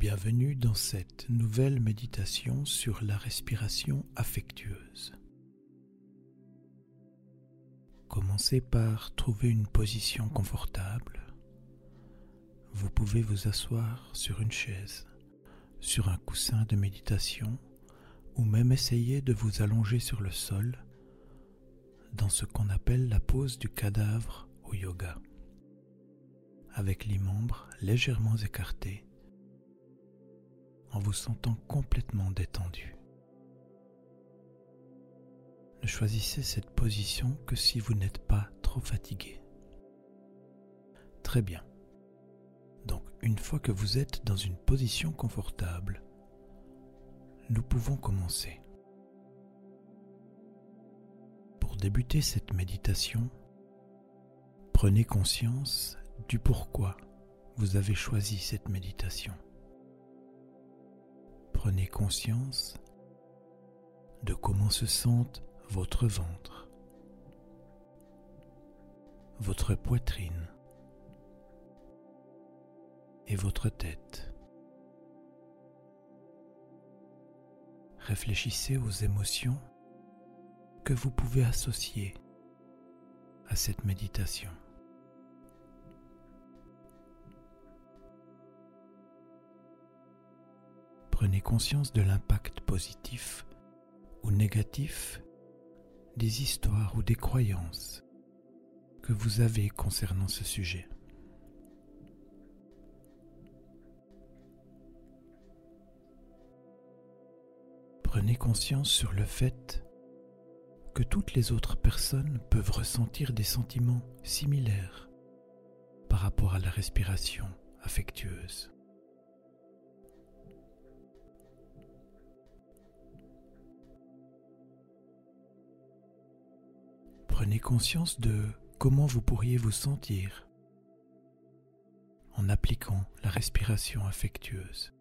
Bienvenue dans cette nouvelle méditation sur la respiration affectueuse. Commencez par trouver une position confortable. Vous pouvez vous asseoir sur une chaise, sur un coussin de méditation ou même essayer de vous allonger sur le sol dans ce qu'on appelle la pose du cadavre au yoga, avec les membres légèrement écartés, en vous sentant complètement détendu. Ne choisissez cette position que si vous n'êtes pas trop fatigué. Très bien. Donc une fois que vous êtes dans une position confortable, nous pouvons commencer. Pour débuter cette méditation, prenez conscience du pourquoi vous avez choisi cette méditation. Prenez conscience de comment se sent votre ventre, votre poitrine et votre tête. réfléchissez aux émotions que vous pouvez associer à cette méditation. Prenez conscience de l'impact positif ou négatif des histoires ou des croyances que vous avez concernant ce sujet. prenez conscience sur le fait que toutes les autres personnes peuvent ressentir des sentiments similaires par rapport à la respiration affectueuse. Prenez conscience de comment vous pourriez vous sentir en appliquant la respiration affectueuse.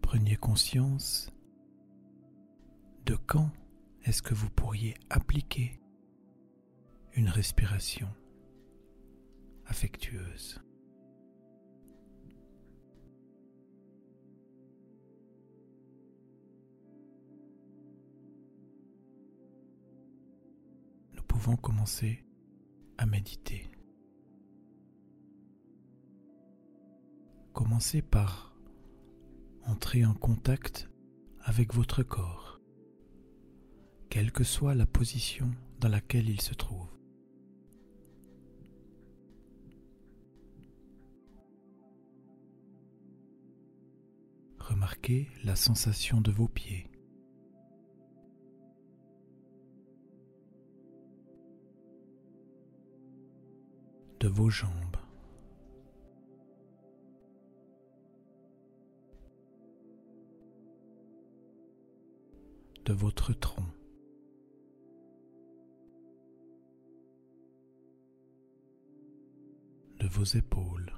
preniez conscience de quand est-ce que vous pourriez appliquer une respiration affectueuse. Nous pouvons commencer à méditer. Commencez par entrez en contact avec votre corps, quelle que soit la position dans laquelle il se trouve. Remarquez la sensation de vos pieds. De vos jambes. de votre tronc. de vos épaules.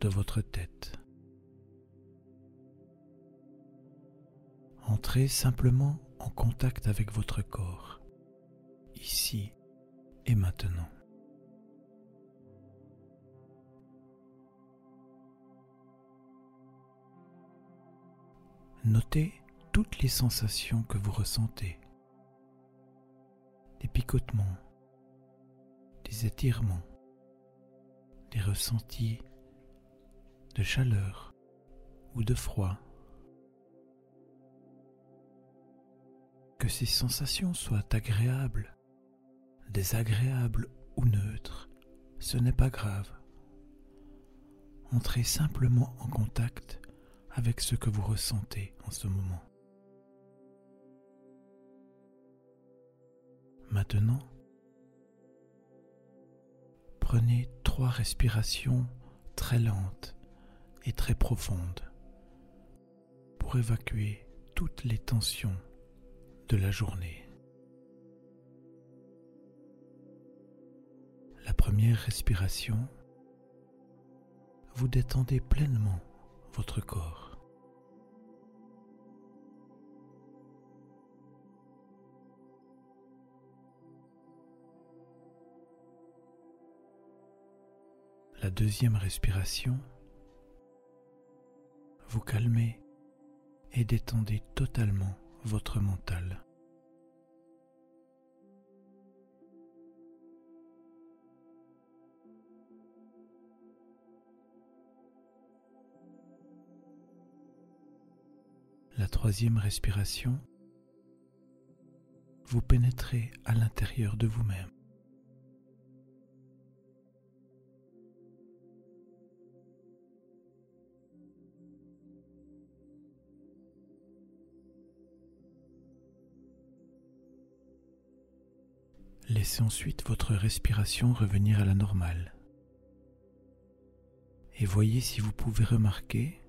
de votre tête. Entrez simplement contact avec votre corps, ici et maintenant. Notez toutes les sensations que vous ressentez. Des picotements, des étirements, des ressentis de chaleur ou de froid. Que ces sensations soient agréables, désagréables ou neutres, ce n'est pas grave. Entrez simplement en contact avec ce que vous ressentez en ce moment. Maintenant, prenez trois respirations très lentes et très profondes pour évacuer toutes les tensions de la journée. La première respiration, vous détendez pleinement votre corps. La deuxième respiration, vous calmez et détendez totalement votre mental. La troisième respiration, vous pénétrez à l'intérieur de vous-même. Laissez ensuite votre respiration revenir à la normale. Et voyez si vous pouvez remarquer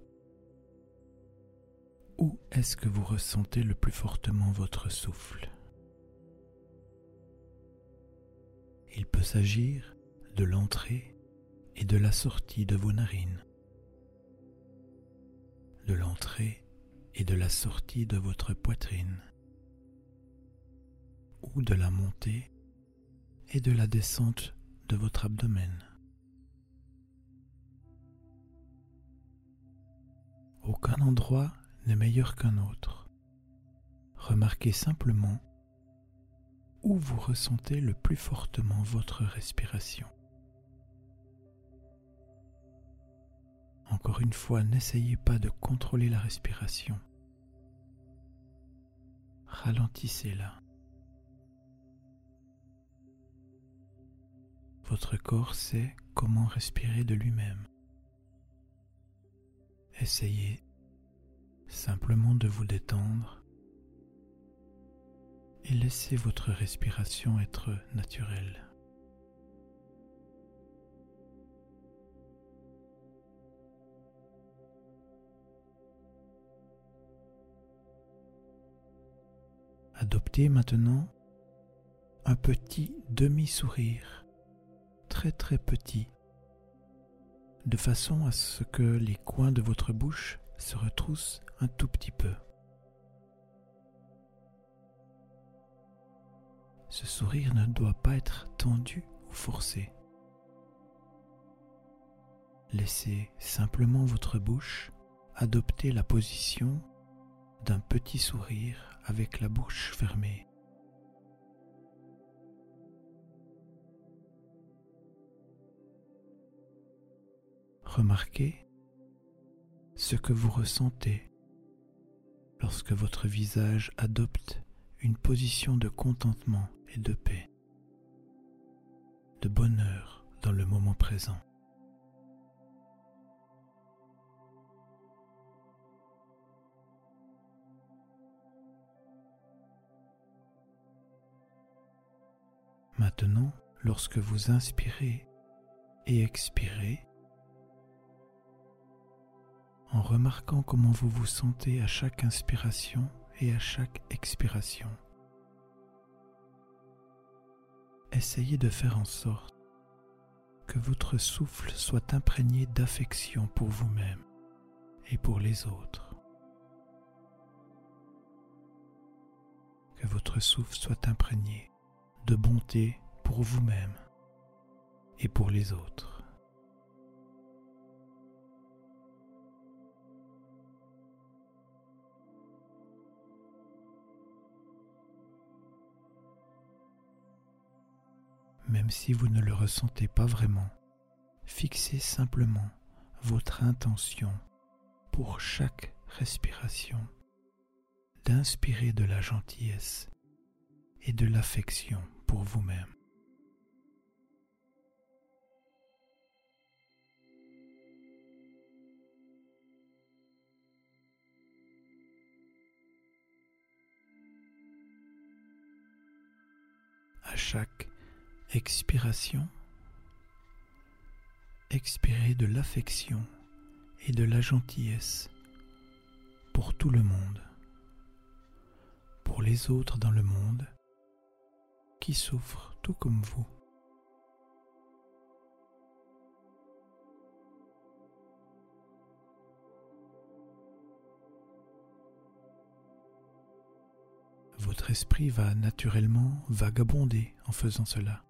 où est-ce que vous ressentez le plus fortement votre souffle. Il peut s'agir de l'entrée et de la sortie de vos narines, de l'entrée et de la sortie de votre poitrine, ou de la montée et de la descente de votre abdomen. Aucun endroit n'est meilleur qu'un autre. Remarquez simplement où vous ressentez le plus fortement votre respiration. Encore une fois, n'essayez pas de contrôler la respiration. Ralentissez-la. Votre corps sait comment respirer de lui-même. Essayez simplement de vous détendre et laissez votre respiration être naturelle. Adoptez maintenant un petit demi-sourire très très petit, de façon à ce que les coins de votre bouche se retroussent un tout petit peu. Ce sourire ne doit pas être tendu ou forcé. Laissez simplement votre bouche adopter la position d'un petit sourire avec la bouche fermée. Remarquez ce que vous ressentez lorsque votre visage adopte une position de contentement et de paix, de bonheur dans le moment présent. Maintenant, lorsque vous inspirez et expirez, en remarquant comment vous vous sentez à chaque inspiration et à chaque expiration. Essayez de faire en sorte que votre souffle soit imprégné d'affection pour vous-même et pour les autres. Que votre souffle soit imprégné de bonté pour vous-même et pour les autres. Même si vous ne le ressentez pas vraiment. Fixez simplement votre intention pour chaque respiration d'inspirer de la gentillesse et de l'affection pour vous-même. À chaque Expiration. Expirez de l'affection et de la gentillesse pour tout le monde, pour les autres dans le monde qui souffrent tout comme vous. Votre esprit va naturellement vagabonder en faisant cela.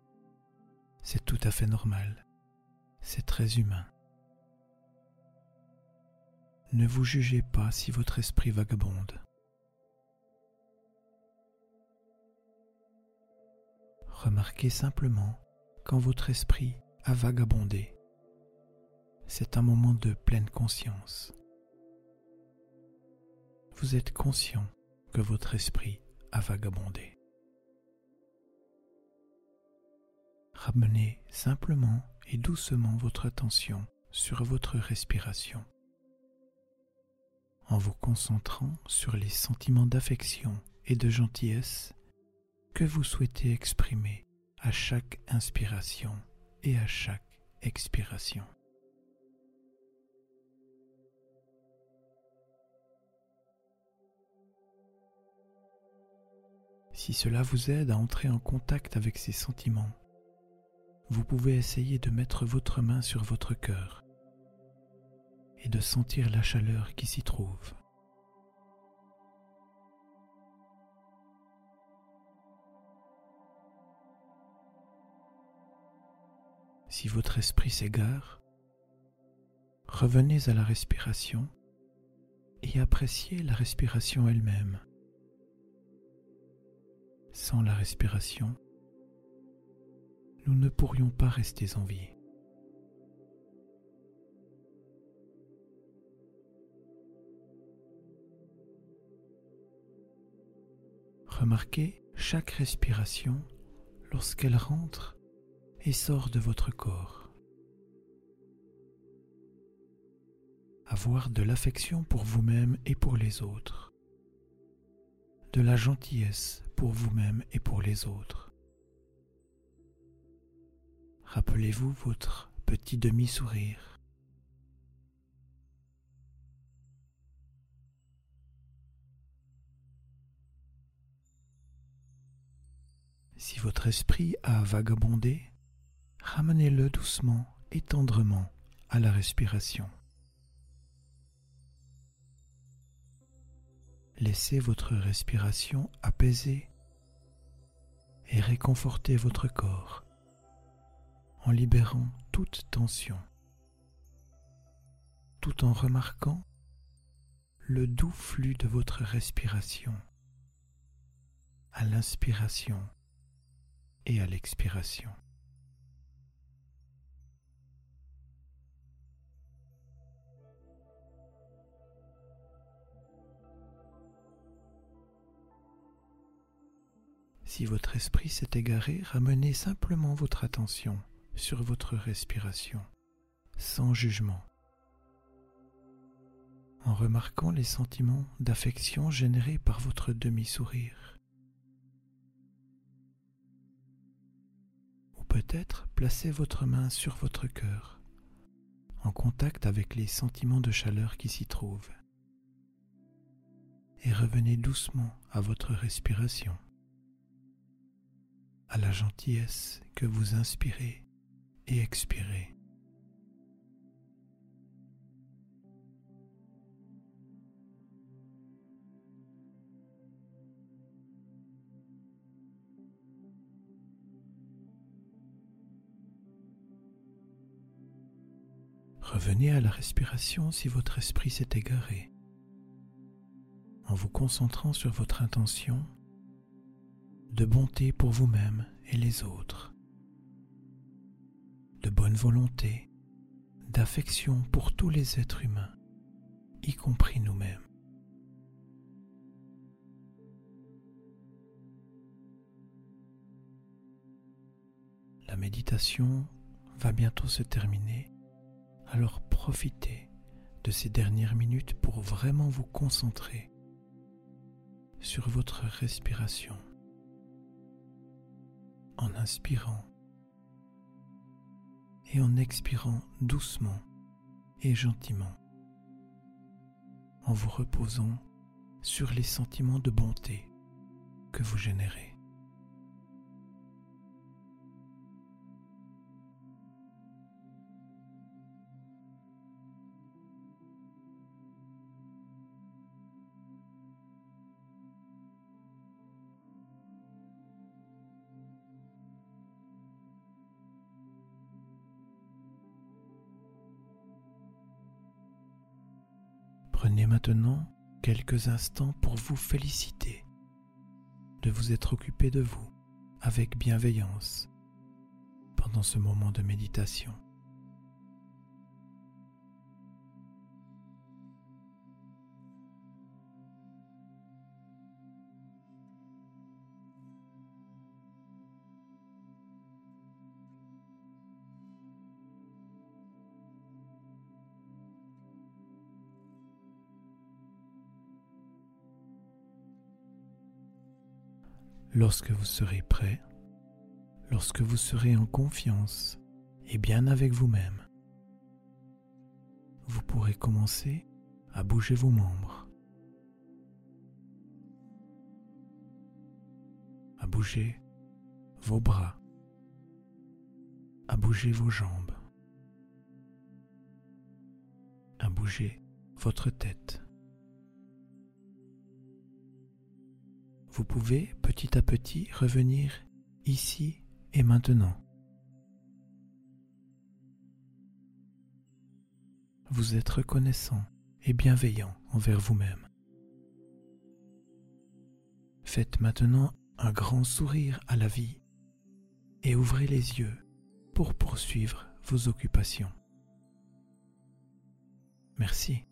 C'est tout à fait normal. C'est très humain. Ne vous jugez pas si votre esprit vagabonde. Remarquez simplement quand votre esprit a vagabondé. C'est un moment de pleine conscience. Vous êtes conscient que votre esprit a vagabondé. Ramenez simplement et doucement votre attention sur votre respiration en vous concentrant sur les sentiments d'affection et de gentillesse que vous souhaitez exprimer à chaque inspiration et à chaque expiration. Si cela vous aide à entrer en contact avec ces sentiments, vous pouvez essayer de mettre votre main sur votre cœur et de sentir la chaleur qui s'y trouve. Si votre esprit s'égare, revenez à la respiration et appréciez la respiration elle-même. Sans la respiration, nous ne pourrions pas rester en vie. Remarquez chaque respiration lorsqu'elle rentre et sort de votre corps. Avoir de l'affection pour vous-même et pour les autres. De la gentillesse pour vous-même et pour les autres. Rappelez-vous votre petit demi-sourire Si votre esprit a vagabondé, ramenez-le doucement et tendrement à la respiration. Laissez votre respiration apaiser et réconforter votre corps en libérant toute tension, tout en remarquant le doux flux de votre respiration à l'inspiration et à l'expiration. Si votre esprit s'est égaré, ramenez simplement votre attention sur votre respiration, sans jugement, en remarquant les sentiments d'affection générés par votre demi-sourire. peut-être placez votre main sur votre cœur, en contact avec les sentiments de chaleur qui s'y trouvent, et revenez doucement à votre respiration, à la gentillesse que vous inspirez et expirez. Revenez à la respiration si votre esprit s'est égaré, en vous concentrant sur votre intention de bonté pour vous-même et les autres, volonté, d'affection pour tous les êtres humains, y compris nous-mêmes. La méditation va bientôt se terminer alors profitez de ces dernières minutes pour vraiment vous concentrer sur votre respiration en inspirant et en expirant doucement et gentiment, en vous reposant sur les sentiments de bonté que vous générez. Maintenant quelques instants pour vous féliciter de vous être occupé de vous avec bienveillance pendant ce moment de méditation. Lorsque vous serez prêt, lorsque vous serez en confiance et bien avec vous-même, vous pourrez commencer à bouger vos membres, à bouger vos bras, à bouger vos jambes, à bouger votre tête. Vous pouvez petit à petit revenir ici et maintenant. Vous êtes reconnaissant et bienveillant envers vous-même. Faites maintenant un grand sourire à la vie et ouvrez les yeux pour poursuivre vos occupations. Merci.